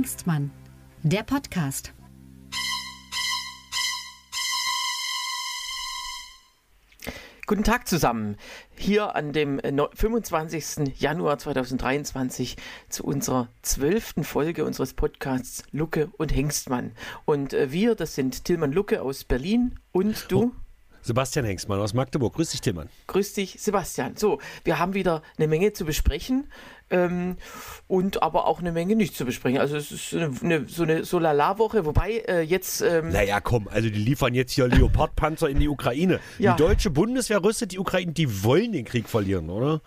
Hengstmann, der Podcast. Guten Tag zusammen. Hier an dem 25. Januar 2023 zu unserer zwölften Folge unseres Podcasts Lucke und Hengstmann. Und äh, wir, das sind Tillmann Lucke aus Berlin und du. Oh. Sebastian Hengstmann aus Magdeburg. Grüß dich, Tillmann. Grüß dich, Sebastian. So, wir haben wieder eine Menge zu besprechen ähm, und aber auch eine Menge nicht zu besprechen. Also es ist eine, eine, so eine Solala-Woche, wobei äh, jetzt... Ähm, naja, komm, also die liefern jetzt hier Leopardpanzer in die Ukraine. Ja. Die deutsche Bundeswehr rüstet die Ukraine, die wollen den Krieg verlieren, oder?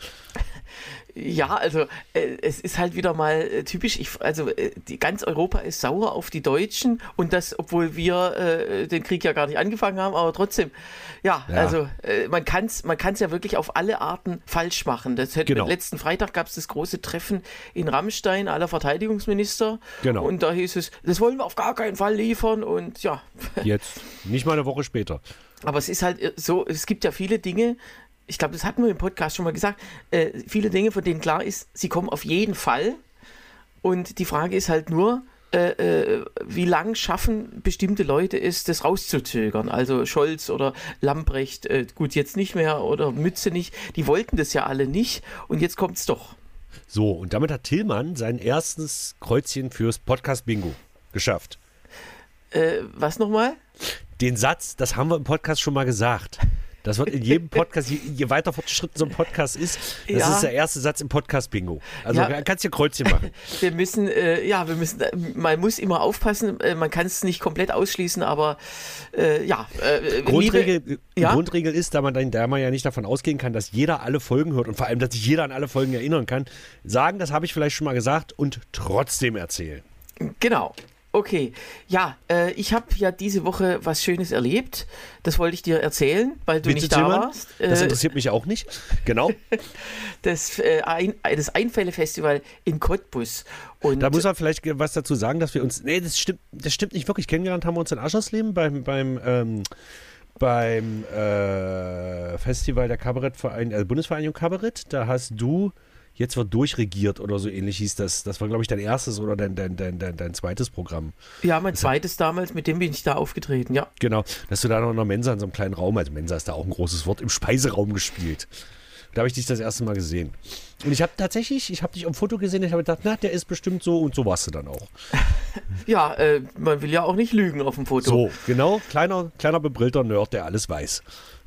Ja, also äh, es ist halt wieder mal äh, typisch. Ich, also äh, die, ganz Europa ist sauer auf die Deutschen und das, obwohl wir äh, den Krieg ja gar nicht angefangen haben, aber trotzdem, ja, ja. also äh, man kann es man kann's ja wirklich auf alle Arten falsch machen. Das hätte, genau. Letzten Freitag gab es das große Treffen in Rammstein aller Verteidigungsminister. Genau. Und da hieß es, das wollen wir auf gar keinen Fall liefern und ja. Jetzt, nicht mal eine Woche später. Aber es ist halt äh, so, es gibt ja viele Dinge, ich glaube, das hatten wir im Podcast schon mal gesagt, äh, viele Dinge, von denen klar ist, sie kommen auf jeden Fall. Und die Frage ist halt nur, äh, äh, wie lang schaffen bestimmte Leute es, das rauszuzögern? Also Scholz oder Lambrecht, äh, gut, jetzt nicht mehr oder Mütze nicht, die wollten das ja alle nicht und jetzt kommt es doch. So, und damit hat Tillmann sein erstes Kreuzchen fürs Podcast-Bingo geschafft. Äh, was nochmal? Den Satz, das haben wir im Podcast schon mal gesagt. Das wird in jedem Podcast, je, je weiter fortgeschritten so ein Podcast ist, das ja. ist der erste Satz im Podcast-Bingo. Also ja. kannst du Kreuzchen machen. Wir müssen, äh, ja, wir müssen, äh, man muss immer aufpassen, äh, man kann es nicht komplett ausschließen, aber äh, ja. Äh, Grundregel, liebe, ja? Grundregel ist, da man, dann, da man ja nicht davon ausgehen kann, dass jeder alle Folgen hört und vor allem, dass sich jeder an alle Folgen erinnern kann, sagen, das habe ich vielleicht schon mal gesagt und trotzdem erzählen. Genau. Okay, ja, äh, ich habe ja diese Woche was Schönes erlebt. Das wollte ich dir erzählen, weil du Bitte, nicht da Tillmann? warst. Das äh, interessiert mich auch nicht. Genau. das, äh, ein, das Einfälle-Festival in Cottbus. Und da muss man vielleicht was dazu sagen, dass wir uns. Nee, das stimmt, das stimmt nicht wirklich. Kennengelernt haben wir uns in Aschersleben beim, beim ähm, beim äh, Festival der Kabarettverein, also Bundesvereinigung Kabarett. Da hast du jetzt wird durchregiert oder so ähnlich hieß das. Das war, glaube ich, dein erstes oder dein, dein, dein, dein, dein zweites Programm. Ja, mein das zweites hat, damals, mit dem bin ich da aufgetreten, ja. Genau, dass du da noch in der Mensa in so einem kleinen Raum, also Mensa ist da auch ein großes Wort, im Speiseraum gespielt. Da habe ich dich das erste Mal gesehen. Und ich habe tatsächlich, ich habe dich am Foto gesehen, ich habe gedacht, na, der ist bestimmt so und so warst du dann auch. Ja, äh, man will ja auch nicht lügen auf dem Foto. So, genau, kleiner, kleiner bebrillter Nerd, der alles weiß.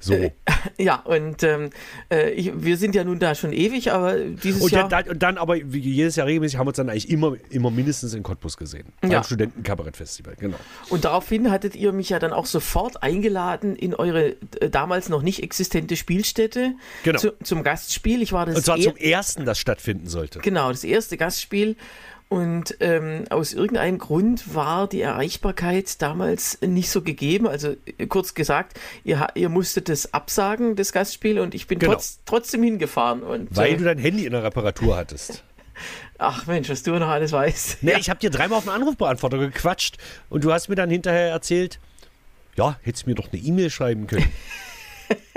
So. Äh, ja, und ähm, äh, ich, wir sind ja nun da schon ewig, aber dieses und Jahr. Dann, und dann aber wie jedes Jahr regelmäßig haben wir uns dann eigentlich immer, immer mindestens in Cottbus gesehen. Beim ja. Studentenkabarettfestival, genau. Und daraufhin hattet ihr mich ja dann auch sofort eingeladen in eure äh, damals noch nicht existente Spielstätte genau. zu, zum Gastspiel. Ich war das und zwar zum ersten, das stattfinden sollte. Genau, das erste Gastspiel. Und ähm, aus irgendeinem Grund war die Erreichbarkeit damals nicht so gegeben. Also kurz gesagt, ihr, ihr musstet das absagen, das Gastspiel, und ich bin genau. trotz, trotzdem hingefahren. Und, Weil äh, du dein Handy in der Reparatur hattest. Ach Mensch, was du noch alles weißt. Nee, ja. ich habe dir dreimal auf den Anrufbeantworter gequatscht und du hast mir dann hinterher erzählt, ja, hättest mir doch eine E-Mail schreiben können.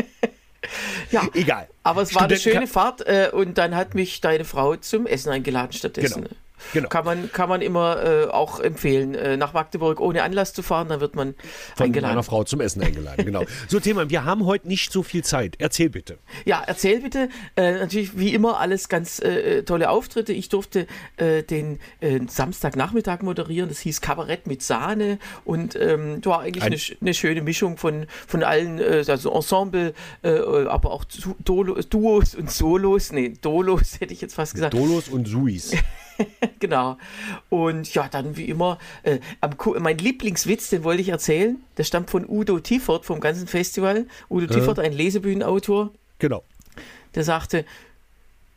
ja, egal. Aber es war eine schöne Fahrt äh, und dann hat mich deine Frau zum Essen eingeladen stattdessen. Genau. Genau. Kann, man, kann man immer äh, auch empfehlen, äh, nach Magdeburg ohne Anlass zu fahren, dann wird man Von eingeladen. einer Frau zum Essen eingeladen, genau. So, Thema, wir haben heute nicht so viel Zeit. Erzähl bitte. Ja, erzähl bitte. Äh, natürlich wie immer alles ganz äh, tolle Auftritte. Ich durfte äh, den äh, Samstagnachmittag moderieren. Das hieß Kabarett mit Sahne und ähm, war eigentlich Ein eine, eine, schöne Mischung von, von allen, also Ensemble, aber auch Duos und Solos. Nee, Dolos hätte ich jetzt fast gesagt. Dolos und Suis. genau. Und ja, dann wie immer, äh, mein Lieblingswitz, den wollte ich erzählen. Der stammt von Udo Tiffert vom ganzen Festival. Udo äh. Tiffert, ein Lesebühnenautor. Genau. Der sagte,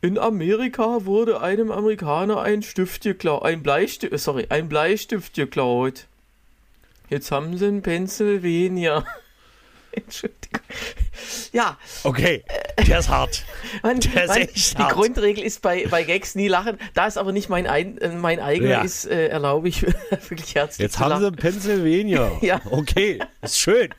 in Amerika wurde einem Amerikaner ein Stift geklaut, ein Bleistift, sorry, ein Bleistift geklaut. Jetzt haben sie einen Pennsylvania. Entschuldigung. Ja. Okay, der ist hart. Man, der ist man, echt die hart. Grundregel ist bei, bei Gags nie lachen. Da es aber nicht mein, ein, äh, mein eigener ja. ist, äh, erlaube ich wirklich herzlich Jetzt haben lachen. sie Pennsylvania. ja. Okay, ist schön.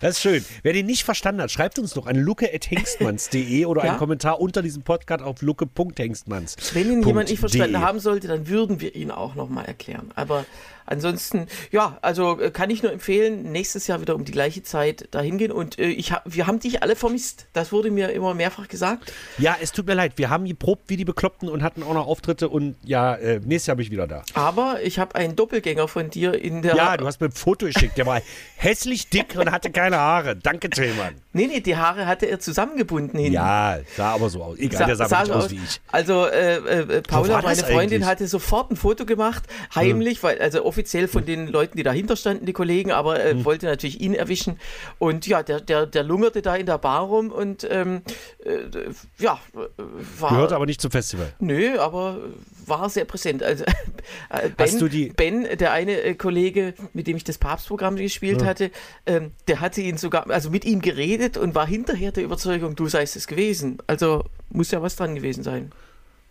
Das ist schön. Wer den nicht verstanden hat, schreibt uns doch an luke.hengstmanns.de oder Ja. einen Kommentar unter diesem Podcast auf luke.hengstmanns. Wenn ihn jemand nicht verstanden de. haben sollte, dann würden wir ihn auch nochmal erklären. Aber ansonsten, ja, also äh, kann ich nur empfehlen, nächstes Jahr wieder um die gleiche Zeit dahin gehen. Und äh, ich hab, wir haben dich alle vermisst. Das wurde mir immer mehrfach gesagt. Ja, es tut mir leid. Wir haben geprobt wie die Bekloppten und hatten auch noch Auftritte und ja, äh, nächstes Jahr bin ich wieder da. Aber ich habe einen Doppelgänger von dir in der. Ja, du hast mir ein Foto geschickt. Der war hässlich dick und hatte keine Haare. Danke, Tillmann. Nee, nee, die Haare hatte er zusammengebunden hinten. Ja, sah aber so aus. Egal, der sah, sah so aus wie ich. Also äh, äh, Paula, meine Freundin, eigentlich? hatte sofort ein Foto gemacht, heimlich, weil also offiziell von den Leuten, die dahinter standen, die Kollegen, aber äh, wollte natürlich ihn erwischen. Und ja, der, der, der lungerte da in der Bar rum und ähm, äh, ja, äh, war. Gehört aber nicht zum Festival. Nö, aber war sehr präsent. Also äh, Ben, Hast du die- ben, der eine äh, Kollege, mit dem ich das Papstprogramm gespielt hatte, ähm, der hatte ihn sogar, also mit ihm geredet und war hinterher der Überzeugung, du seist es gewesen. Also muss ja was dran gewesen sein.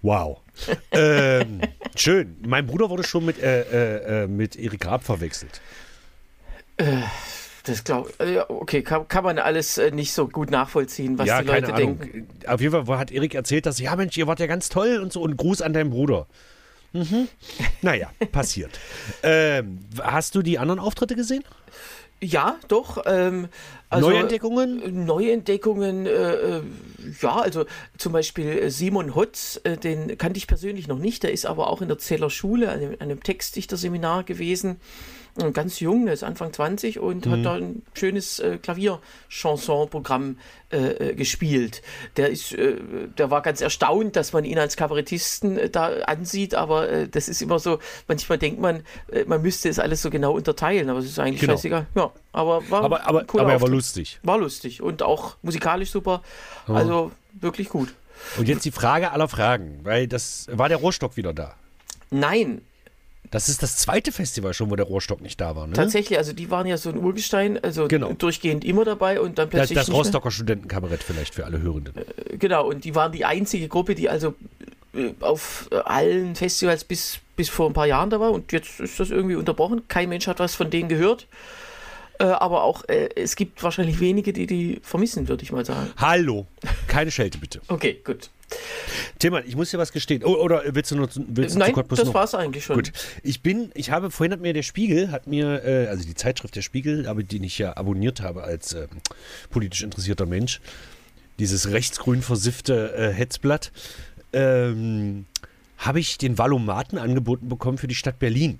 Wow. ähm, schön. Mein Bruder wurde schon mit, äh, äh, äh, mit Erik Raab verwechselt. Das glaube ich. Ja, okay, kann, kann man alles äh, nicht so gut nachvollziehen, was ja, die Leute denken. Auf jeden Fall hat Erik erzählt, dass, ja Mensch, ihr wart ja ganz toll und so und Gruß an deinen Bruder. Mhm. Naja, passiert. Ähm, hast du die anderen Auftritte gesehen? Ja, doch. Ähm, also, Neuentdeckungen? Neuentdeckungen, äh, äh, ja, also zum Beispiel äh, Simon Hotz, äh, den kannte ich persönlich noch nicht, der ist aber auch in der Zeller Schule, an einem, an einem Textdichterseminar gewesen. Ganz jung, der ist Anfang 20 und Mhm. hat da ein schönes äh, Klavier-Chanson-Programm äh, äh, gespielt. Der ist, äh, der war ganz erstaunt, dass man ihn als Kabarettisten äh, da ansieht, aber äh, das ist immer so, manchmal denkt man, äh, man müsste es alles so genau unterteilen, aber es ist eigentlich Genau. scheißegal. Ja, aber war Aber, aber, aber er war lustig. War lustig und auch musikalisch super. Also wirklich gut. Und jetzt die Frage aller Fragen, weil das war der Rohrstock wieder da. Nein, Das ist das zweite Festival schon, wo der Rohrstock nicht da war, ne? tatsächlich, also die waren ja so ein Urgestein, also Genau. durchgehend immer dabei und dann Das, plötzlich das nicht mehr. Rostocker Studentenkabarett vielleicht für alle Hörenden. Genau, und die waren die einzige Gruppe, die also äh, auf äh, allen Festivals bis, bis vor ein paar Jahren da war und jetzt ist das irgendwie unterbrochen. Kein Mensch hat was von denen gehört. Äh, aber auch, äh, es gibt wahrscheinlich wenige, die die vermissen, würde ich mal sagen. Hallo, keine Schelte bitte. Okay, gut. Tillmann, ich muss dir was gestehen. Oh, oder willst du nur willst du Nein, das noch? war es eigentlich schon. Gut, ich bin, ich habe, vorhin hat mir der Spiegel, hat mir, äh, also die Zeitschrift der Spiegel, aber den ich ja abonniert habe als ähm, politisch interessierter Mensch, dieses rechtsgrün versiffte äh, Hetzblatt, ähm, habe ich den Valomaten angeboten bekommen für die Stadt Berlin.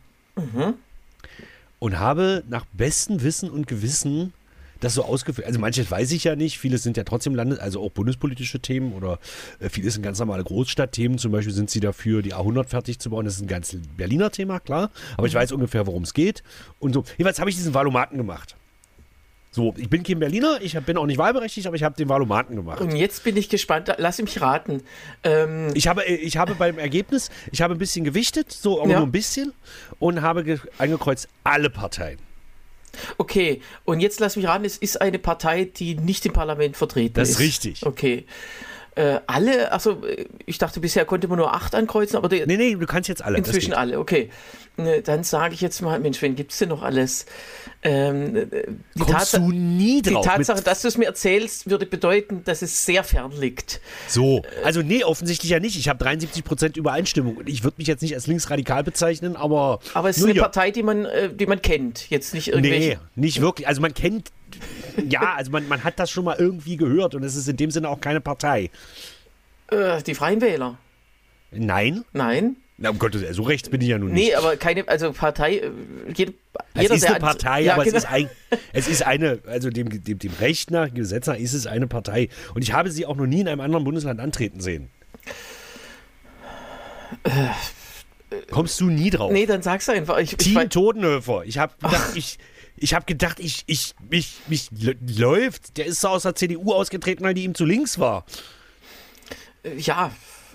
Und habe nach bestem Wissen und Gewissen das so ausgeführt. Also manches weiß ich ja nicht, vieles sind ja trotzdem Landes-, also auch bundespolitische Themen oder äh, vieles sind ganz normale Großstadtthemen. Zum Beispiel sind sie dafür, die A100 fertig zu bauen. Das ist ein ganz Berliner Thema, klar. Aber ich weiß ungefähr, worum es geht. Und so. Jedenfalls habe ich diesen Valomaten gemacht. So, ich bin kein Berliner, ich bin auch nicht wahlberechtigt, aber ich habe den Valomaten gemacht. Und jetzt bin ich gespannt, lass mich raten. Ähm, Ich habe, äh, ich habe beim Ergebnis, ich habe ein bisschen gewichtet, so, aber Ja. nur ein bisschen, und habe ge- angekreuzt alle Parteien. Okay, und jetzt lass mich raten, es ist eine Partei, die nicht im Parlament vertreten Das ist. ist richtig. Okay. Äh, alle, also ich dachte, bisher konnte man nur acht ankreuzen, aber Nee, nee, du kannst jetzt alle. inzwischen alle, okay. Ne, Dann sage ich jetzt mal, Mensch, wen gibt es denn noch alles? Ähm, äh, die, Tatsa du nie die. Tatsache, dass du es mir erzählst, würde bedeuten, dass es sehr fern liegt. so, also nee, offensichtlich ja nicht. Ich habe 73% Übereinstimmung. Und ich würde mich jetzt nicht als linksradikal bezeichnen, aber. Aber es ist eine ja. Partei, die man, äh, die man kennt, jetzt nicht irgendwelche. Nee, nicht wirklich. Also man kennt. Ja, also man, man hat das schon mal irgendwie gehört und es ist in dem Sinne auch keine Partei. Äh, die Freien Wähler. Nein? Nein. Na, um Gottes Willen, so rechts bin ich ja nun nicht. Nee, aber keine, also Partei, äh, jede, Es jeder, ist der eine Partei, ja, aber genau. es, ist ein, es ist eine, also dem, dem, dem Recht nach, Gesetz nach ist es eine Partei. Und ich habe sie auch noch nie in einem anderen Bundesland antreten sehen. Kommst du nie drauf? Nee, dann sag's einfach. Ich, ich, Team weiß- Totenhöfer. Ich habe gedacht, ich, ich habe gedacht, ich, ich, mich, mich läuft. Der ist so aus der CDU ausgetreten, weil die ihm zu links war. ja,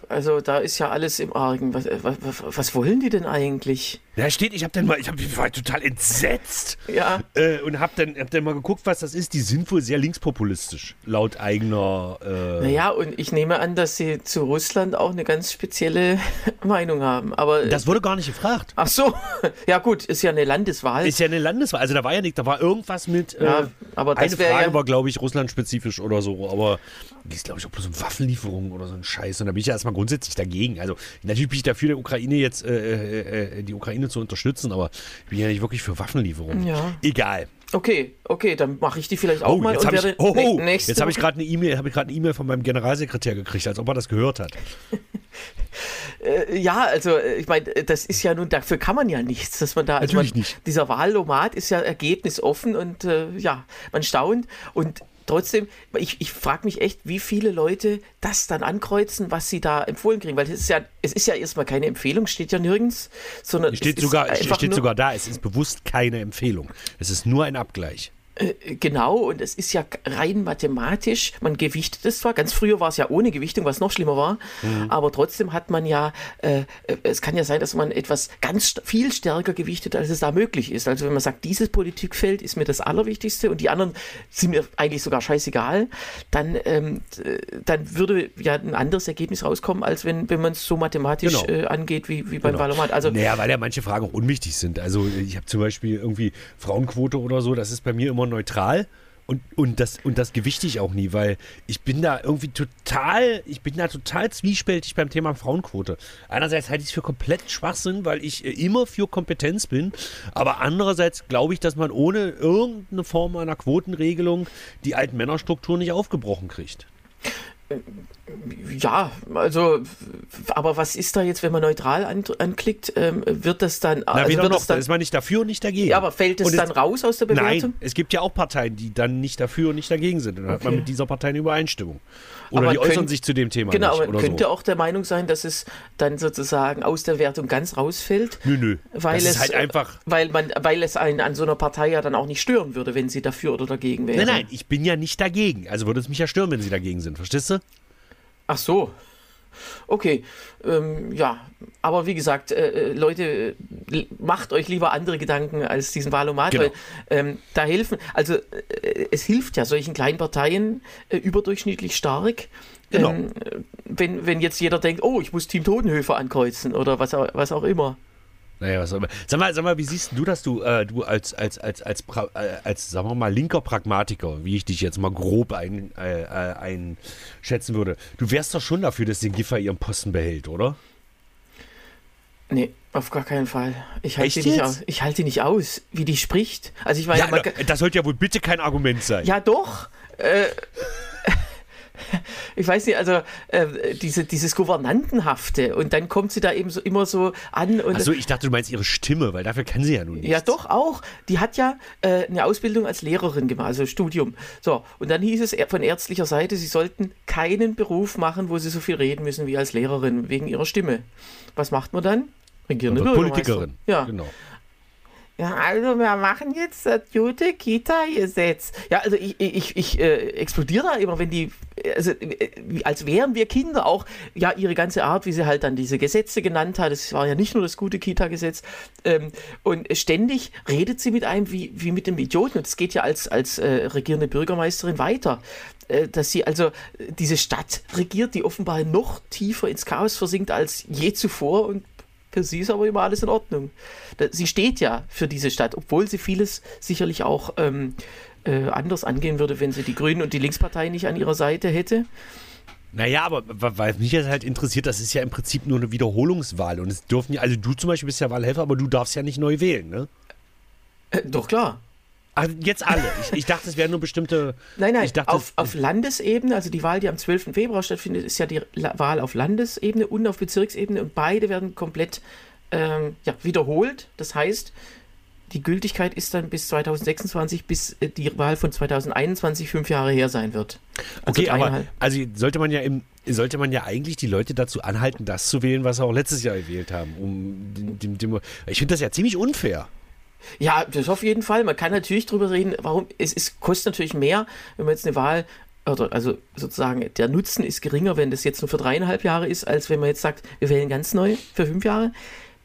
also da ist ja alles im Argen. Was, äh, was, was wollen die denn eigentlich? Da steht, ich habe dann mal, ich, hab, ich war total entsetzt. Ja. Äh, und habe dann, hab dann mal geguckt, was das ist. Die sind wohl sehr linkspopulistisch, laut eigener. Äh, Naja, und ich nehme an, dass sie zu Russland auch eine ganz spezielle Meinung haben. Aber das wurde gar nicht gefragt. ach so, ja gut, ist ja eine Landeswahl. Ist ja eine Landeswahl. Also da war ja nicht, da war irgendwas mit. Ja, äh, aber eine Frage ja- war, glaube ich, russlandspezifisch oder so. Aber ist, glaube ich, auch bloß um Waffenlieferungen oder so ein Scheiß. Und da bin ich ja erstmal grundsätzlich dagegen. Also natürlich bin ich dafür, die Ukraine jetzt, äh, äh, äh, die Ukraine zu unterstützen, aber ich bin ja nicht wirklich für Waffenlieferungen. Ja. Egal. Okay, okay, dann mache ich die vielleicht auch Oh, mal jetzt habe ich, oh, oh, jetzt habe ich gerade eine E-Mail, habe ich gerade eine E-Mail von meinem Generalsekretär gekriegt, als ob er das gehört hat. Äh, ja, also äh, ich meine, äh, das ist ja nun, dafür kann man ja nichts, dass man da, also Natürlich man, nicht. dieser Wahlomat ist ja ergebnisoffen und äh, ja, man staunt und trotzdem, ich, ich frage mich echt, wie viele Leute das dann ankreuzen, was sie da empfohlen kriegen, weil es ist ja, es ist ja erstmal keine Empfehlung, steht ja nirgends, sondern Steht, es sogar, steht sogar da, es ist bewusst keine Empfehlung. Es ist nur ein Abgleich. Genau, und es ist ja rein mathematisch, man gewichtet es zwar, ganz früher war es ja ohne Gewichtung, was noch schlimmer war, Mhm. aber trotzdem hat man ja, äh, äh, es kann ja sein, dass man etwas ganz st viel stärker gewichtet, als es da möglich ist. Also wenn man sagt, dieses Politikfeld ist mir das Allerwichtigste und die anderen sind mir eigentlich sogar scheißegal, dann, ähm, äh, dann würde ja ein anderes Ergebnis rauskommen, als wenn, wenn man es so mathematisch Genau. äh, angeht wie, wie beim Genau. Also naja, weil ja manche Fragen auch unwichtig sind. Also ich habe zum Beispiel irgendwie Frauenquote oder so, das ist bei mir immer neutral. Und, und, das, und das gewichte ich auch nie, weil ich bin da irgendwie total, ich bin da total zwiespältig beim Thema Frauenquote. Einerseits halte ich es für komplett Schwachsinn, weil ich äh, immer für Kompetenz bin, aber andererseits glaube ich, dass man ohne irgendeine Form einer Quotenregelung die alten Männerstruktur nicht aufgebrochen kriegt. Ja, also, aber was ist da jetzt, wenn man neutral an, anklickt? Ähm, wird das dann. Na, also weder wird noch, dann ist man nicht dafür und nicht dagegen. ja, aber fällt es Und dann raus aus der Bewertung? Nein, es gibt ja auch Parteien, die dann nicht dafür und nicht dagegen sind. Dann hat man Okay. mit dieser Partei eine Übereinstimmung. Oder Aber die äußern könnt- sich zu dem Thema Genau, nicht. aber Oder könnte so. auch der Meinung sein, dass es dann sozusagen aus der Wertung ganz rausfällt. Nö, nö. Weil das es ist halt einfach. Weil, man, weil es einen an so einer Partei ja dann auch nicht stören würde, wenn sie dafür oder dagegen wäre. Nein, nein, ich bin ja nicht dagegen. Also würde es mich ja stören, wenn sie dagegen sind. Verstehst du? Ach so. Okay, ähm, ja, aber wie gesagt, äh, äh, Leute, äh, macht euch lieber andere Gedanken als diesen Wahlomat, Genau. weil ähm, da helfen, also äh, es hilft ja solchen kleinen Parteien äh, überdurchschnittlich stark. Genau. Ähm, äh, wenn, wenn jetzt jeder denkt, oh, ich muss Team Totenhöfer ankreuzen oder was auch, was auch immer. Naja, was auch immer. Sag mal, sag mal, wie siehst du das, du, äh, du als, als, als, als, pra- äh, als, sagen wir mal, linker Pragmatiker, wie ich dich jetzt mal grob ein, äh, äh, einschätzen würde. Du wärst doch schon dafür, dass den Giffer ihren Posten behält, oder? Nee, auf gar keinen Fall. Ich halte die nicht aus. Ich halte die nicht aus, wie die spricht. Also ich meine, Ja, das sollte ja wohl bitte kein Argument sein. Ja, doch. Äh, ich weiß nicht, also äh, diese, dieses Gouvernantenhafte und dann kommt sie da eben so immer so an und Achso, ich dachte, du meinst ihre Stimme, weil dafür kann sie ja nun nicht. ja doch auch. Die hat ja äh, eine Ausbildung als Lehrerin gemacht, also Studium. So und dann hieß es von ärztlicher Seite, sie sollten keinen Beruf machen, wo sie so viel reden müssen wie als Lehrerin wegen ihrer Stimme. Was macht man dann? Regierende. Politikerin. Ja. Genau. Ja, also wir machen jetzt das gute Kita-Gesetz. Ja, also ich, ich, ich äh, explodiere da immer, wenn die, also äh, als wären wir Kinder auch, ja, ihre ganze Art, wie sie halt dann diese Gesetze genannt hat, das war ja nicht nur das gute Kita-Gesetz, ähm, und ständig redet sie mit einem wie, wie mit einem Idioten und es geht ja als, als äh, regierende Bürgermeisterin weiter. äh, Dass sie also äh, diese Stadt regiert, die offenbar noch tiefer ins Chaos versinkt als je zuvor und für sie ist aber immer alles in Ordnung. Sie steht ja für diese Stadt, obwohl sie vieles sicherlich auch ähm, äh, anders angehen würde, wenn sie die Grünen und die Linkspartei nicht an ihrer Seite hätte. Naja, aber wa- weil mich jetzt halt interessiert, das ist ja im Prinzip nur eine Wiederholungswahl. Und es dürfen ja, also du zum Beispiel bist ja Wahlhelfer, aber du darfst ja nicht neu wählen, ne? Äh, doch klar. Ach, jetzt alle. Ich, ich dachte, es wären nur bestimmte. Nein, nein, ich dachte, auf, auf Landesebene, also die Wahl, die am 12. Februar stattfindet, ist ja die Wahl auf Landesebene und auf Bezirksebene und beide werden komplett ähm, ja, wiederholt. Das heißt, die Gültigkeit ist dann bis 2026, bis äh, die Wahl von 2021 fünf Jahre her sein wird. Also okay, aber also sollte man ja im, sollte man ja eigentlich die Leute dazu anhalten, das zu wählen, was sie auch letztes Jahr gewählt haben. Um dem, dem, ich finde das ja ziemlich unfair. Ja, das auf jeden Fall. Man kann natürlich drüber reden, warum es, es kostet natürlich mehr, wenn man jetzt eine Wahl oder also sozusagen der Nutzen ist geringer, wenn das jetzt nur für dreieinhalb Jahre ist, als wenn man jetzt sagt, wir wählen ganz neu für fünf Jahre.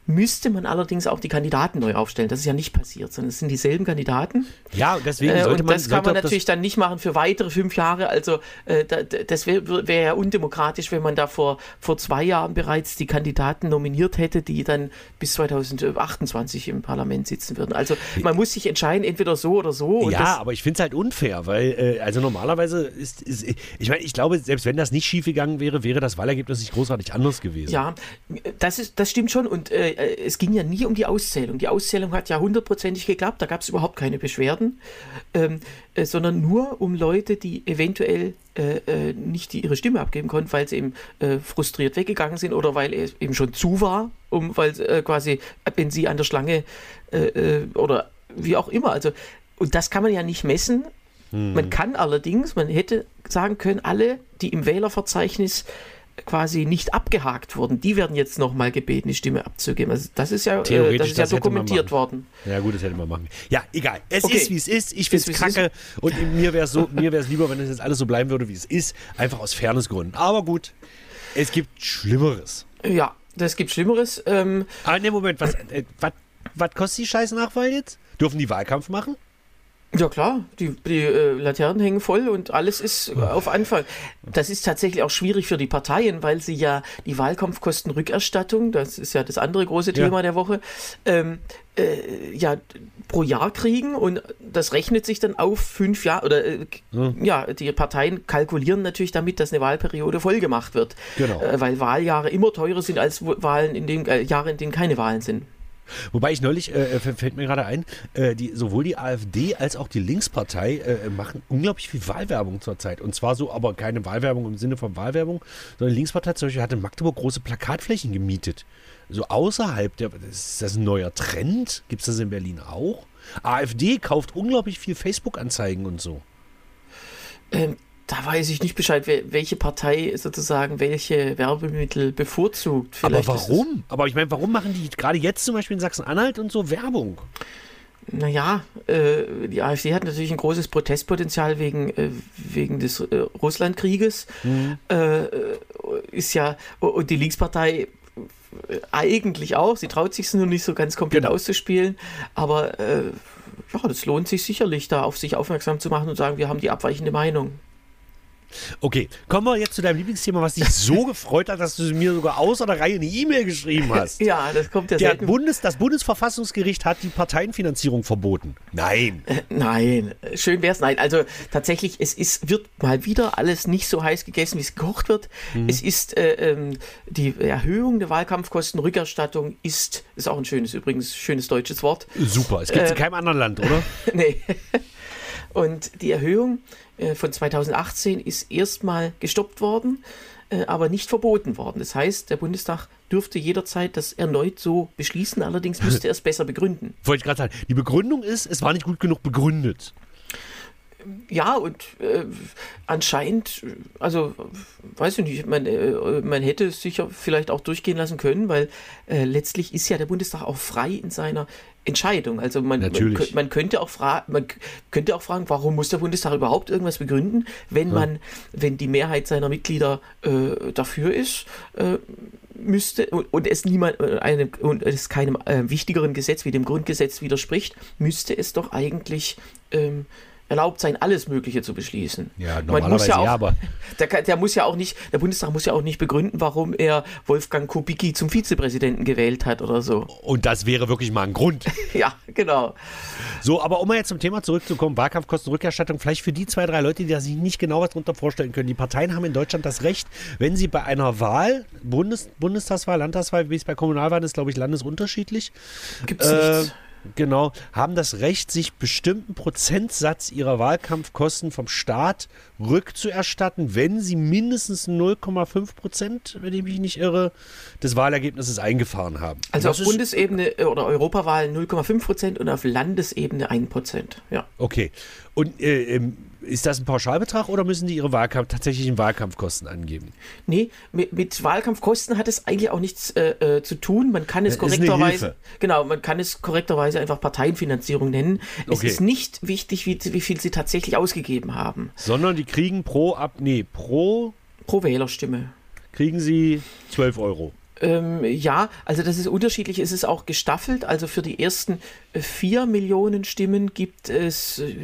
Müsste man allerdings auch die Kandidaten neu aufstellen. Das ist ja nicht passiert, sondern es sind dieselben Kandidaten. Ja, deswegen Äh, sollte und man. das kann man natürlich dann nicht machen für weitere fünf Jahre. Also äh, da, das wäre wär ja undemokratisch, wenn man da vor, vor zwei Jahren bereits die Kandidaten nominiert hätte, die dann bis 2028 im Parlament sitzen würden. Also man muss sich entscheiden, entweder so oder so. Ja, aber ich finde es halt unfair, weil, äh, also normalerweise ist, ist ich meine, ich glaube, selbst wenn das nicht schief gegangen wäre, wäre das Wahlergebnis nicht großartig anders gewesen. Ja, das, ist, das stimmt schon. Und äh, es ging ja nie um die Auszählung. Die Auszählung hat ja hundertprozentig geklappt. Da gab es überhaupt keine Beschwerden, ähm, äh, sondern nur um Leute, die eventuell äh, äh, nicht die ihre Stimme abgeben konnten, weil sie eben äh, frustriert weggegangen sind oder weil es eben schon zu war, um weil äh, quasi, wenn sie an der Schlange äh, äh, oder wie auch immer. Also, und das kann man ja nicht messen. Man kann allerdings, man hätte sagen können, alle, die im Wählerverzeichnis quasi nicht abgehakt wurden, die werden jetzt nochmal gebeten, die Stimme abzugeben. Also das ist ja, äh, Theoretisch, das ist ja das dokumentiert worden. Ja, gut, das hätte man machen. Ja, egal. Es Okay. ist, wie es ist. Ich finde es kacke. Und mir wäre es so, mir lieber, wenn es jetzt alles so bleiben würde, wie es ist. Einfach aus Fairnessgründen. Aber gut, es gibt Schlimmeres. Ja, das gibt Schlimmeres. Ähm, Ah, ne, Moment. Was, äh, was, was kostet die scheiß Nachwahl jetzt? Dürfen die Wahlkampf machen? Ja klar, die, die äh, Laternen hängen voll und alles ist äh, auf Anfang. Das ist tatsächlich auch schwierig für die Parteien, weil sie ja die Wahlkampfkostenrückerstattung, das ist ja das andere große Ja. Thema der Woche, ähm, äh, ja pro Jahr kriegen und das rechnet sich dann auf fünf Jahre oder äh, ja, die Parteien kalkulieren natürlich damit, dass eine Wahlperiode voll gemacht wird, Genau. äh, weil Wahljahre immer teurer sind als Wahlen in den äh, Jahre, in denen keine Wahlen sind. Wobei ich neulich, äh, f- fällt mir gerade ein, äh, die, sowohl die AfD als auch die Linkspartei äh, machen unglaublich viel Wahlwerbung zurzeit. Und zwar so, aber keine Wahlwerbung im Sinne von Wahlwerbung, sondern die Linkspartei zum Beispiel hat in Magdeburg große Plakatflächen gemietet. So außerhalb der, ist das ein neuer Trend? Gibt es das in Berlin auch? AfD kauft unglaublich viel Facebook-Anzeigen und so. Ähm, da weiß ich nicht Bescheid, welche Partei sozusagen welche Werbemittel bevorzugt. Aber Vielleicht es- warum? Aber ich meine, warum machen die gerade jetzt zum Beispiel in Sachsen-Anhalt und so Werbung? Naja, äh, die AfD hat natürlich ein großes Protestpotenzial wegen, äh, wegen des äh, Russlandkrieges. Mhm. Äh, äh, ist ja, und die Linkspartei äh, eigentlich auch, sie traut sich es nur nicht so ganz komplett Genau. auszuspielen, aber äh, ja, das lohnt sich sicherlich, da auf sich aufmerksam zu machen und sagen, wir haben die abweichende Meinung. Okay, kommen wir jetzt zu deinem Lieblingsthema, was dich so gefreut hat, dass du mir sogar außer der Reihe eine E-Mail geschrieben hast. Ja, das kommt ja Der. Bundes, das Bundesverfassungsgericht hat die Parteienfinanzierung verboten. Nein. Nein, schön wär's. Nein, also tatsächlich, es ist, wird mal wieder alles nicht so heiß gegessen, wie es gekocht wird. Mhm. Es ist äh, ähm, die Erhöhung der Wahlkampfkostenrückerstattung ist, ist auch ein schönes, übrigens schönes deutsches Wort. Super. Es gibt es Äh, in keinem anderen Land, oder? nee. Und die Erhöhung äh, von 2018 ist erstmal gestoppt worden, äh, aber nicht verboten worden. Das heißt, der Bundestag dürfte jederzeit das erneut so beschließen, allerdings müsste er es besser begründen. Wollte ich gerade sagen. Die Begründung ist, es war nicht gut genug begründet. Ja, und äh, anscheinend, also weiß ich nicht, man, äh, man hätte es sicher vielleicht auch durchgehen lassen können, weil äh, letztlich ist ja der Bundestag auch frei in seiner Entscheidung. Also man, man, man könnte auch fragen, man könnte auch fragen, warum muss der Bundestag überhaupt irgendwas begründen, wenn man, wenn die Mehrheit seiner Mitglieder äh, dafür ist, äh, müsste und, und es niemand einem und es keinem äh, wichtigeren Gesetz wie dem Grundgesetz widerspricht, müsste es doch eigentlich ähm, erlaubt sein, alles Mögliche zu beschließen. Ja, Man normalerweise muss ja, auch, ja, aber- Der, der muss ja auch nicht, der Bundestag muss ja auch nicht begründen, warum er Wolfgang Kubicki zum Vizepräsidenten gewählt hat oder so. Und das wäre wirklich mal ein Grund. Ja, genau. So, aber um mal jetzt zum Thema zurückzukommen, Wahlkampfkostenrückerstattung, vielleicht für die zwei, drei Leute, die da sich nicht genau was darunter vorstellen können. Die Parteien haben in Deutschland das Recht, wenn sie bei einer Wahl, Bundes, Bundestagswahl, Landtagswahl, wie es bei Kommunalwahlen ist, glaube ich, landesunterschiedlich, Gibt's äh, nichts. Genau, haben das Recht, sich bestimmten Prozentsatz ihrer Wahlkampfkosten vom Staat rückzuerstatten, wenn sie mindestens 0,5 Prozent, wenn ich mich nicht irre, des Wahlergebnisses eingefahren haben. Also auf Bundesebene äh, oder Europawahl 0,5 Prozent und auf Landesebene 1 Prozent. Ja. Okay. Und äh, ähm, ist das ein Pauschalbetrag oder müssen die ihre Wahlkampf, tatsächlichen Wahlkampfkosten angeben? Nee, mit, mit Wahlkampfkosten hat es eigentlich auch nichts äh, äh, zu tun. Man kann es Das eine korrekterweise, genau, man kann es korrekterweise einfach Parteienfinanzierung nennen. Es Okay. ist nicht wichtig, wie, wie viel sie tatsächlich ausgegeben haben. Sondern die kriegen pro ab, nee, pro Pro Wählerstimme. kriegen sie 12 Euro. Ähm, ja, also das ist unterschiedlich. Es ist auch gestaffelt. Also für die ersten äh, vier Millionen Stimmen gibt es, äh,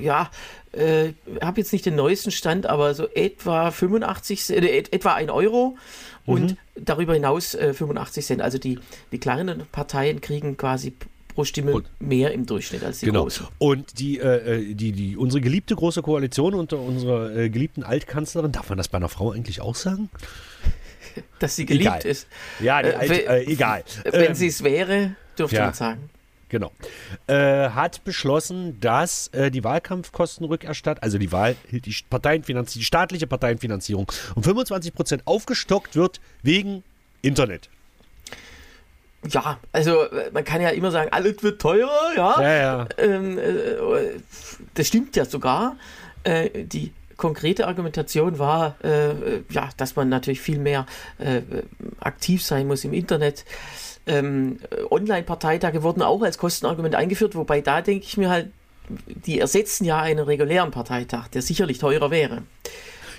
ja, äh, habe jetzt nicht den neuesten Stand, aber so etwa 85, äh, etwa ein Euro und mhm. darüber hinaus äh, 85 Cent. Also die, die kleinen Parteien kriegen quasi pro Stimme und, mehr im Durchschnitt als die genau. großen. Und die, äh, die, die, unsere geliebte große Koalition unter unserer äh, geliebten Altkanzlerin, darf man das bei einer Frau eigentlich auch sagen? Dass sie geliebt egal. ist. Ja, die Alt, äh, egal. Wenn ähm, sie es wäre, dürfte ja. man sagen. Genau. Äh, hat beschlossen, dass äh, die Wahlkampfkostenrückerstattung, also die Wahl, die Parteienfinanzierung, die staatliche Parteienfinanzierung um 25 Prozent aufgestockt wird wegen Internet. Ja, also man kann ja immer sagen, alles wird teurer, ja. ja, ja. Ähm, äh, das stimmt ja sogar. Äh, die konkrete Argumentation war, äh, ja, dass man natürlich viel mehr äh, aktiv sein muss im Internet. Ähm, Online-Parteitage wurden auch als Kostenargument eingeführt, wobei da denke ich mir halt, die ersetzen ja einen regulären Parteitag, der sicherlich teurer wäre.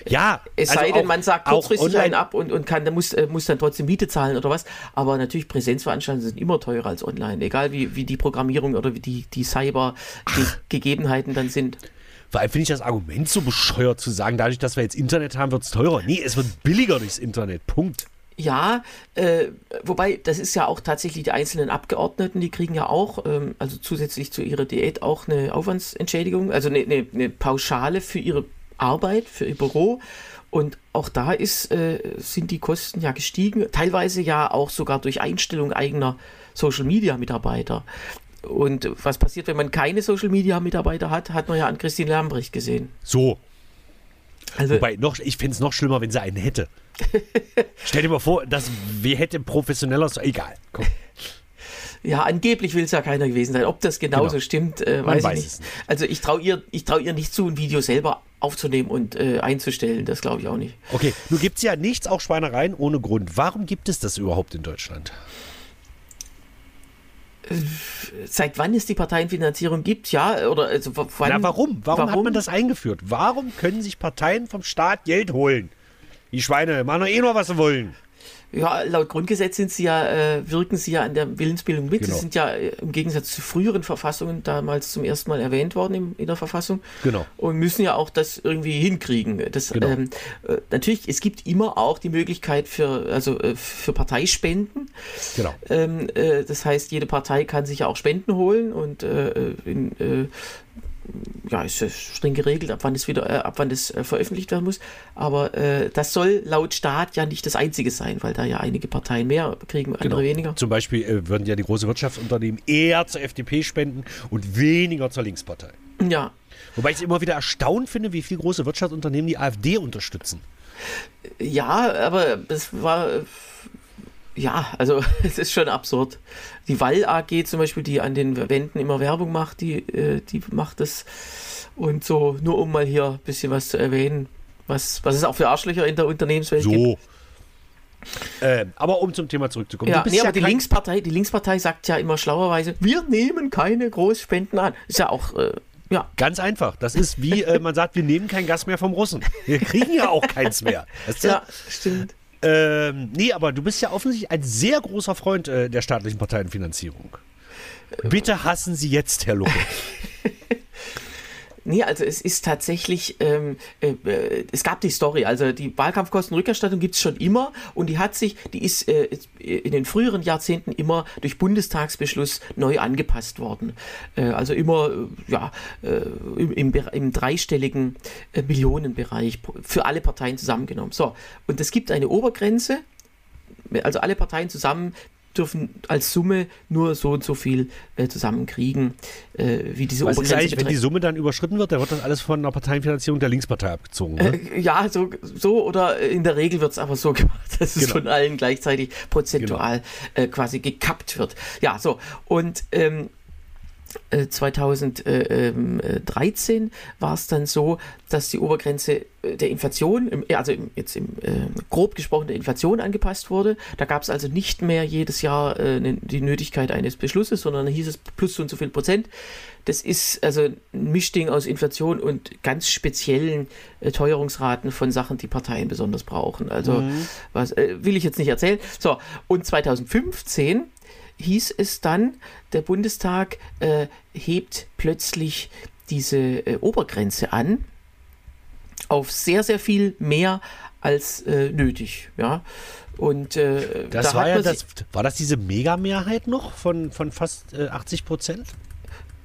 Ja, es also sei denn, man sagt kurzfristig einen ab und, und kann, muss, äh, muss dann trotzdem Miete zahlen oder was. Aber natürlich, Präsenzveranstaltungen sind immer teurer als online, egal wie, wie die Programmierung oder wie die, die Cyber-Gegebenheiten dann sind. Vor allem finde ich das Argument so bescheuert zu sagen, dadurch, dass wir jetzt Internet haben, wird es teurer. Nee, es wird billiger durchs Internet. Punkt. Ja, äh, wobei das ist ja auch tatsächlich die einzelnen Abgeordneten, die kriegen ja auch, ähm, also zusätzlich zu ihrer Diät auch eine Aufwandsentschädigung, also eine, eine, eine Pauschale für ihre Arbeit, für ihr Büro. Und auch da ist, äh, sind die Kosten ja gestiegen, teilweise ja auch sogar durch Einstellung eigener Social-Media-Mitarbeiter. Und was passiert, wenn man keine Social-Media-Mitarbeiter hat, hat man ja an Christine Lambrecht gesehen. So. Also, Wobei, noch, ich fände es noch schlimmer, wenn sie einen hätte. Stell dir mal vor, dass wir hätten professioneller, egal, komm. Ja, angeblich will es ja keiner gewesen sein. Ob das genauso genau. stimmt, äh, weiß, weiß, ich nicht. nicht. Also ich traue ihr, trau ihr nicht zu, ein Video selber aufzunehmen und äh, einzustellen. Das glaube ich auch nicht. Okay, nun gibt es ja nichts, auch Schweinereien ohne Grund. Warum gibt es das überhaupt in Deutschland? Seit wann es die Parteienfinanzierung gibt, ja, oder also wann, Na, warum? warum? Warum hat man das eingeführt? Warum können sich Parteien vom Staat Geld holen? Die Schweine machen doch eh nur, was sie wollen. Ja, laut Grundgesetz sind sie ja, äh, wirken sie ja an der Willensbildung mit. Genau. Sie sind ja äh, im Gegensatz zu früheren Verfassungen damals zum ersten Mal erwähnt worden im, in der Verfassung. Genau. Und müssen ja auch das irgendwie hinkriegen. Das, genau. ähm, äh, natürlich, es gibt immer auch die Möglichkeit für, also, für Parteispenden. Genau. Ähm, äh, das heißt, jede Partei kann sich ja auch Spenden holen und äh, in, ja, ist streng geregelt, ab wann das wieder, äh, ab wann das äh, veröffentlicht werden muss. Aber äh, das soll laut Staat ja nicht das einzige sein, weil da ja einige Parteien mehr kriegen, andere genau. weniger. Zum Beispiel äh, würden ja die großen Wirtschaftsunternehmen eher zur FDP spenden und weniger zur Linkspartei. Ja. Wobei ich es immer wieder erstaunt finde, wie viele große Wirtschaftsunternehmen die AfD unterstützen. Ja, aber das war ja, also es ist schon absurd. Die Wall AG zum Beispiel, die an den Wänden immer Werbung macht, die, äh, die macht das. Und so, nur um mal hier ein bisschen was zu erwähnen, was, was es auch für Arschlöcher in der Unternehmenswelt so. gibt. Äh, aber um zum Thema zurückzukommen. Ja, nee, ja aber die Linkspartei, die Linkspartei sagt ja immer schlauerweise, wir nehmen keine Großspenden an. Ist ja auch, äh, ja. Ganz einfach. Das ist wie äh, man sagt, wir nehmen kein Gas mehr vom Russen. Wir kriegen ja auch keins mehr. Weißt du? Ja, stimmt. Ähm, nee, aber du bist ja offensichtlich ein sehr großer Freund äh, der staatlichen Parteienfinanzierung. Bitte hassen Sie jetzt, Herr Lucke. Nee, also es ist tatsächlich, ähm, äh, äh, es gab die Story, also die Wahlkampfkostenrückerstattung gibt es schon immer und die hat sich, die ist äh, in den früheren Jahrzehnten immer durch Bundestagsbeschluss neu angepasst worden. Äh, also immer äh, ja, äh, im, im, im, dreistelligen Millionenbereich für alle Parteien zusammengenommen. So, und es gibt eine Obergrenze, also alle Parteien zusammen dürfen als Summe nur so und so viel äh, zusammenkriegen, äh, wie diese Was Obergrenze. Ist eigentlich, wenn die Summe dann überschritten wird, dann wird das alles von der Parteienfinanzierung der Linkspartei abgezogen. Ne? Äh, ja, so, so oder in der Regel wird es aber so gemacht, dass genau. es von allen gleichzeitig prozentual genau. Äh, quasi gekappt wird. Ja, so. Und ähm, 2013 war es dann so, dass die Obergrenze äh, der Inflation, also jetzt im, äh, grob gesprochen der Inflation angepasst wurde. Da gab es also nicht mehr jedes Jahr äh, ne, die Nötigkeit eines Beschlusses, sondern hieß es plus so und so viel Prozent. Das ist also ein Mischding aus Inflation und ganz speziellen Teuerungsraten von Sachen, die Parteien besonders brauchen. Also mhm. was will ich jetzt nicht erzählen. So, und 2015 hieß es dann, der Bundestag äh, hebt plötzlich diese äh, Obergrenze an auf sehr, sehr viel mehr als äh, nötig. Ja. Und äh, das da war ja das, war das diese Megamehrheit noch von, von fast 80 äh, Prozent?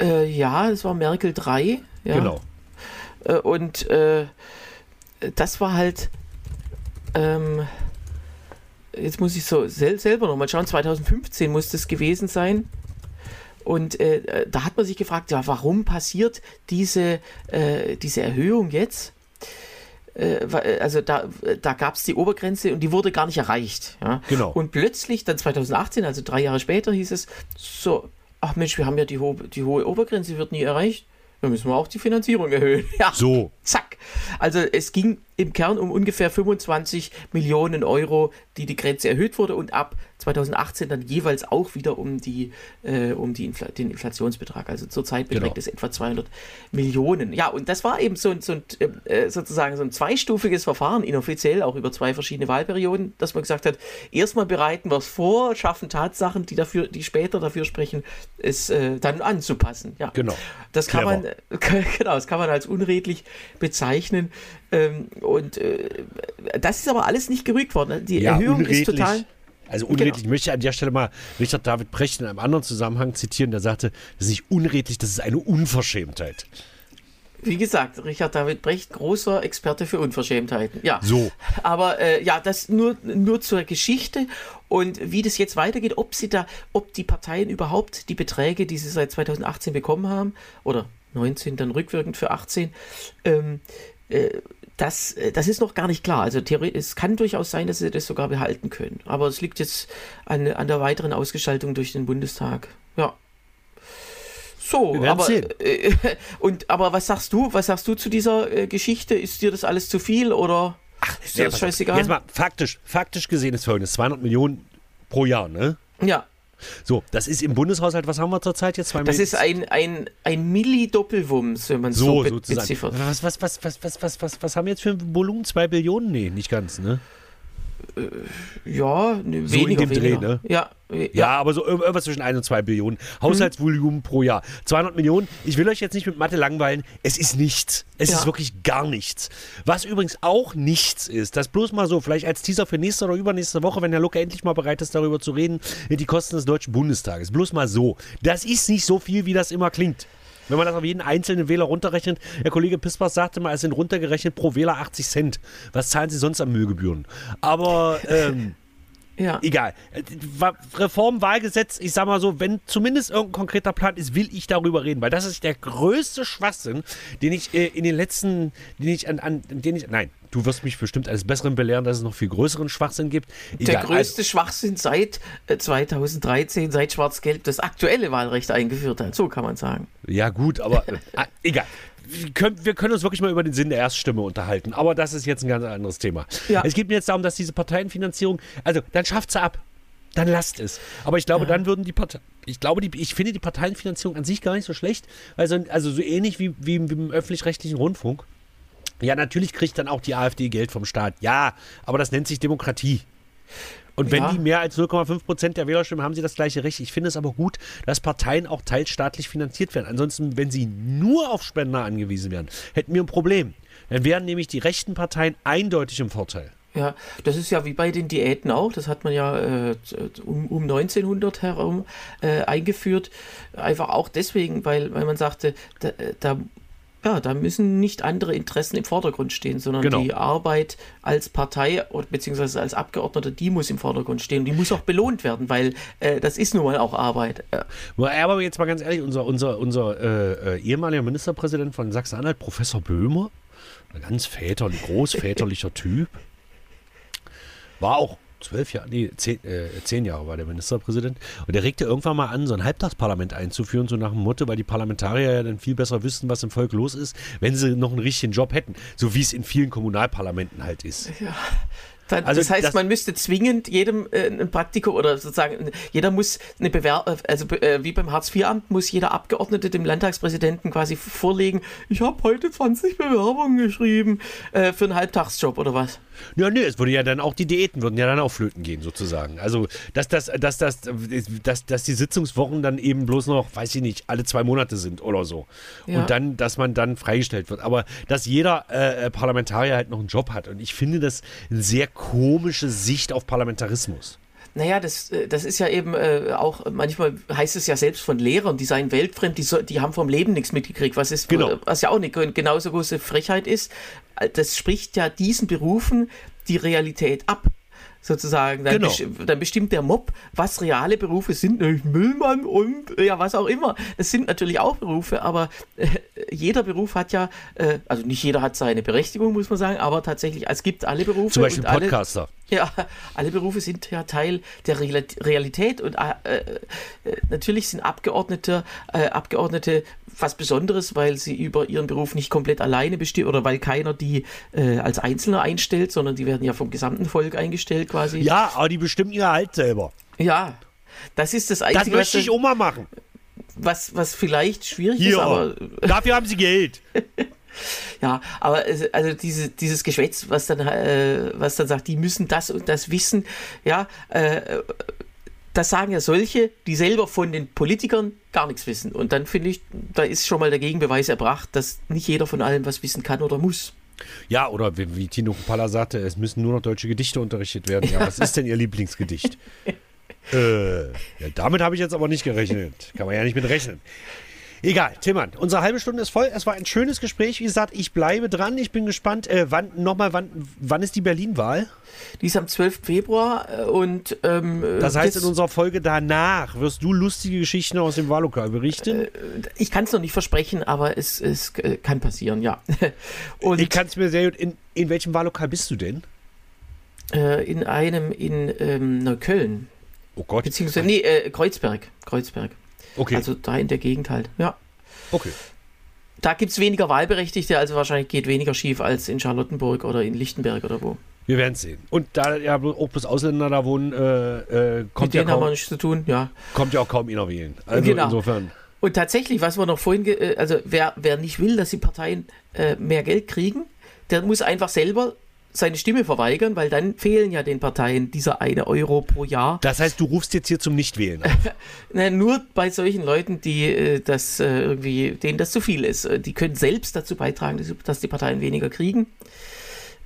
Äh, ja, es war Merkel 3. Ja. Genau. Äh, und das war halt ähm, jetzt muss ich so sel selber nochmal schauen, 2015 muss das gewesen sein. Und äh, da hat man sich gefragt, ja, warum passiert diese, äh, diese Erhöhung jetzt? Äh, äh also da, da gab es die Obergrenze und die wurde gar nicht erreicht. Ja? Genau. Und plötzlich, dann 2018, also drei Jahre später, hieß es so, ach Mensch, wir haben ja die, ho die hohe Obergrenze, wird nie erreicht. Dann müssen wir auch die Finanzierung erhöhen. Ja. So. Zack. Also es ging im Kern um ungefähr 25 Millionen Euro, die die Grenze erhöht wurde und ab 2018 dann jeweils auch wieder um, die, äh, um die Infl den Inflationsbetrag. Also zurzeit beträgt genau. es etwa 200 Millionen. Ja, und das war eben so, so ein, äh, sozusagen so ein zweistufiges Verfahren, inoffiziell, auch über zwei verschiedene Wahlperioden, dass man gesagt hat, erstmal bereiten wir es vor, schaffen Tatsachen, die, dafür, die später dafür sprechen, es äh, dann anzupassen. Ja. Genau. Das kann, man, genau, das kann man als unredlich bezeichnen. Ähm, und äh, das ist aber alles nicht gerügt worden. Die ja, Erhöhung unredlich. ist total. Also unredlich, genau. ich möchte an der Stelle mal Richard David Brecht in einem anderen Zusammenhang zitieren, der sagte, das ist nicht unredlich, das ist eine Unverschämtheit. Wie gesagt, Richard David Brecht, großer Experte für Unverschämtheiten. Ja. So. Aber äh, ja, das nur, nur zur Geschichte und wie das jetzt weitergeht, ob sie da, ob die Parteien überhaupt die Beträge, die sie seit 2018 bekommen haben, oder 19 dann rückwirkend für 18, ähm, äh, das, äh, das ist noch gar nicht klar. Also es kann durchaus sein, dass sie das sogar behalten können. Aber es liegt jetzt an, an der weiteren Ausgestaltung durch den Bundestag. Ja. So, aber, äh, und, aber was sagst du? Was sagst du zu dieser äh, Geschichte? Ist dir das alles zu viel oder Ach, ist dir das scheißegal? Jetzt mal faktisch, faktisch gesehen ist folgendes: 200 Millionen pro Jahr, ne? Ja. So, das ist im Bundeshaushalt, was haben wir zurzeit jetzt? Zwei das ist ein, ein, ein Milli-Doppelwumms, wenn man so, so beziffert. Was, was, was, was, was, was, was, was haben wir jetzt für ein Volumen? Zwei Billionen? Nee, nicht ganz, ne? Äh, ja, ne, so weniger, in dem weniger. Dreh, ne? Ja, ja, ja. aber so irgendwas zwischen 1 und 2 Billionen. Haushaltsvolumen mhm. pro Jahr. 200 Millionen. Ich will euch jetzt nicht mit Mathe langweilen. Es ist nichts. Es ja. ist wirklich gar nichts. Was übrigens auch nichts ist, das bloß mal so, vielleicht als Teaser für nächste oder übernächste Woche, wenn der Luca endlich mal bereit ist, darüber zu reden, die Kosten des Deutschen Bundestages. Bloß mal so. Das ist nicht so viel, wie das immer klingt. Wenn man das auf jeden einzelnen Wähler runterrechnet, der Kollege Pispers sagte mal, es sind runtergerechnet pro Wähler 80 Cent. Was zahlen sie sonst an Müllgebühren? Aber ähm, ja. Egal. Reformwahlgesetz, ich sag mal so, wenn zumindest irgendein konkreter Plan ist, will ich darüber reden, weil das ist der größte Schwachsinn, den ich äh, in den letzten, den ich an, an den ich, nein, du wirst mich bestimmt als Besseren belehren, dass es noch viel größeren Schwachsinn gibt. Egal. Der größte also, Schwachsinn seit 2013, äh, seit Schwarz-Gelb das aktuelle Wahlrecht eingeführt hat, so kann man sagen. Ja gut, aber äh, egal wir können uns wirklich mal über den Sinn der Erststimme unterhalten. Aber das ist jetzt ein ganz anderes Thema. Ja. Es geht mir jetzt darum, dass diese Parteienfinanzierung, also dann schafft sie ab. Dann lasst es. Aber ich glaube, ja. dann würden die Parteien, ich glaube, die, ich finde die Parteienfinanzierung an sich gar nicht so schlecht. Also, also so ähnlich wie, wie, wie im öffentlich-rechtlichen Rundfunk. Ja, natürlich kriegt dann auch die AfD Geld vom Staat. Ja, aber das nennt sich Demokratie. Und wenn ja. die mehr als 0,5 Prozent der Wählerstimmen haben, sie das gleiche Recht. Ich finde es aber gut, dass Parteien auch teilstaatlich finanziert werden. Ansonsten, wenn sie nur auf Spender angewiesen wären, hätten wir ein Problem. Dann wären nämlich die rechten Parteien eindeutig im Vorteil. Ja, das ist ja wie bei den Diäten auch. Das hat man ja äh, um, um 1900 herum äh, eingeführt. Einfach auch deswegen, weil, weil man sagte, da, da ja, da müssen nicht andere Interessen im Vordergrund stehen, sondern genau. die Arbeit als Partei bzw. als Abgeordneter, die muss im Vordergrund stehen. Und die muss auch belohnt werden, weil äh, das ist nun mal auch Arbeit. Ja. Aber jetzt mal ganz ehrlich, unser, unser, unser äh, äh, ehemaliger Ministerpräsident von Sachsen-Anhalt, Professor Böhmer, ein ganz väterlich, großväterlicher Typ, war auch zwölf Jahre, nee, zehn, äh, zehn Jahre war der Ministerpräsident. Und der regte irgendwann mal an, so ein Halbtagsparlament einzuführen, so nach dem Motto, weil die Parlamentarier ja dann viel besser wüssten, was im Volk los ist, wenn sie noch einen richtigen Job hätten. So wie es in vielen Kommunalparlamenten halt ist. Ja. Dann, Also das heißt, das- man müsste zwingend jedem äh, ein Praktikum oder sozusagen, jeder muss eine Bewerbung, also äh, wie beim Hartz-IV-Amt muss jeder Abgeordnete dem Landtagspräsidenten quasi vorlegen, ich habe heute 20 Bewerbungen geschrieben äh, für einen Halbtagsjob oder was. Ja, nee, es würde ja dann auch die Diäten würden ja dann auch flöten gehen, sozusagen. Also, dass, das, dass, das, dass, dass die Sitzungswochen dann eben bloß noch, weiß ich nicht, alle zwei Monate sind oder so. Ja. Und dann, dass man dann freigestellt wird. Aber dass jeder äh, Parlamentarier halt noch einen Job hat. Und ich finde das eine sehr komische Sicht auf Parlamentarismus. Naja, das, äh, das ist ja eben äh, auch, manchmal heißt es ja selbst von Lehrern, die seien weltfremd, die, so, die haben vom Leben nichts mitgekriegt, was, ist, Genau. was ja auch eine genauso große Frechheit ist. Äh, Das spricht ja diesen Berufen die Realität ab. Sozusagen. Dann, Genau. besti- dann bestimmt der Mob, was reale Berufe sind, nämlich Müllmann und äh, ja, was auch immer. Das sind natürlich auch Berufe, aber äh, jeder Beruf hat ja, äh, also nicht jeder hat seine Berechtigung, muss man sagen, aber tatsächlich, es gibt alle Berufe. Zum Beispiel und alle, Podcaster. Ja, alle Berufe sind ja Teil der Real- Realität und äh, äh, natürlich sind Abgeordnete, äh, Abgeordnete was Besonderes, weil sie über ihren Beruf nicht komplett alleine bestimmen oder weil keiner die äh, als Einzelner einstellt, sondern die werden ja vom gesamten Volk eingestellt quasi. Ja, aber die bestimmen ihr Halt selber. Ja. Das ist das Das Einzige, möchte ich mal machen. was, was vielleicht schwierig Hier. ist, aber Dafür haben sie Geld. Ja, aber also diese, dieses Geschwätz, was dann, äh, was dann sagt, die müssen das und das wissen, ja, äh, das sagen ja solche, die selber von den Politikern gar nichts wissen. Und dann finde ich, da ist schon mal der Gegenbeweis erbracht, dass nicht jeder von allem was wissen kann oder muss. Ja, oder wie, wie Tino Kupala sagte, es müssen nur noch deutsche Gedichte unterrichtet werden. Ja, was ist denn Ihr Lieblingsgedicht? äh, ja, damit habe ich jetzt aber nicht gerechnet. Kann man ja nicht mit rechnen. Egal, Tillmann, unsere halbe Stunde ist voll. Es war ein schönes Gespräch. Wie gesagt, ich bleibe dran. Ich bin gespannt. Äh, wann, nochmal, wann, wann ist die Berlin-Wahl? Die ist am 12. Februar äh, und ähm, Das heißt, in unserer Folge danach wirst du lustige Geschichten aus dem Wahllokal berichten. ich kann es noch nicht versprechen, aber es, es äh, kann passieren, ja. Und ich kann es mir sehr gut. In, in welchem Wahllokal bist du denn? äh, in einem in ähm, Neukölln, Oh Gott. beziehungsweise, nee, äh, Kreuzberg, Kreuzberg. Okay. Also da in der Gegend halt, ja. okay. Da gibt es weniger Wahlberechtigte, also wahrscheinlich geht weniger schief als in Charlottenburg oder in Lichtenberg oder wo. Wir werden sehen. Und da ja auch bloß Ausländer da wohnen, äh, äh, kommt, Mit ja denen haben wir kaum, nichts zu tun, ja. kommt ja auch kaum einer wählen. Also Genau. insofern. Und tatsächlich, was wir noch vorhin, äh, also wer, wer nicht will, dass die Parteien äh, mehr Geld kriegen, der muss einfach selber seine Stimme verweigern, weil dann fehlen ja den Parteien dieser eine Euro pro Jahr. Das heißt, du rufst jetzt hier zum Nichtwählen. Na, nur bei solchen Leuten, die äh, das äh, irgendwie, denen das zu viel ist. Äh, Die können selbst dazu beitragen, dass, dass die Parteien weniger kriegen.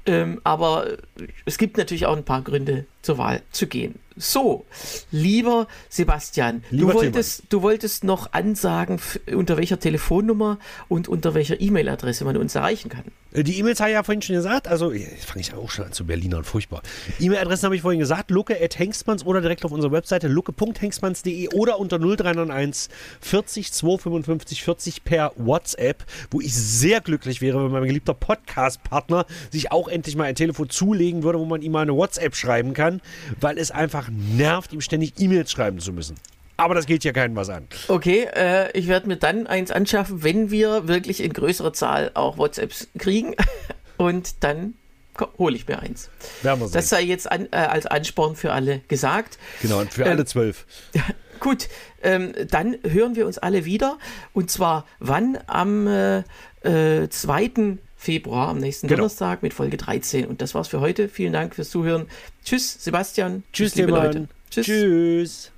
Ähm, aber es gibt natürlich auch ein paar Gründe, zur Wahl zu gehen. So, lieber Sebastian, Lieber du, wolltest, du wolltest noch ansagen, unter welcher Telefonnummer und unter welcher E-Mail-Adresse man uns erreichen kann. Äh, Die E-Mails habe ich ja vorhin schon gesagt. Also, fange ich auch schon an zu Berlinern, furchtbar. E-Mail-Adressen habe ich vorhin gesagt. Lucke.hengstmanns oder direkt auf unserer Webseite lucke.hengstmanns.de oder unter 0391 40 255 40 per WhatsApp, wo ich sehr glücklich wäre, wenn mein geliebter Podcast-Partner sich auch endlich mal ein Telefon zulegen würde, wo man ihm mal eine WhatsApp schreiben kann, weil es einfach nervt, ihm ständig E-Mails schreiben zu müssen. Aber das geht ja keinem was an. Okay, äh, ich werde mir dann eins anschaffen, wenn wir wirklich in größerer Zahl auch WhatsApps kriegen. Und dann hole ich mir eins. Das sei jetzt an, äh, als Ansporn für alle gesagt. genau, und für Ähm, alle zwölf. Gut, ähm, dann hören wir uns alle wieder. Und zwar wann? Am äh, äh, 2. Februar, am nächsten genau. Donnerstag mit Folge 13. Und das war's für heute. Vielen Dank fürs Zuhören. Tschüss, Sebastian. Tschüss, Tschüss liebe Leute. Tschüss. Tschüss.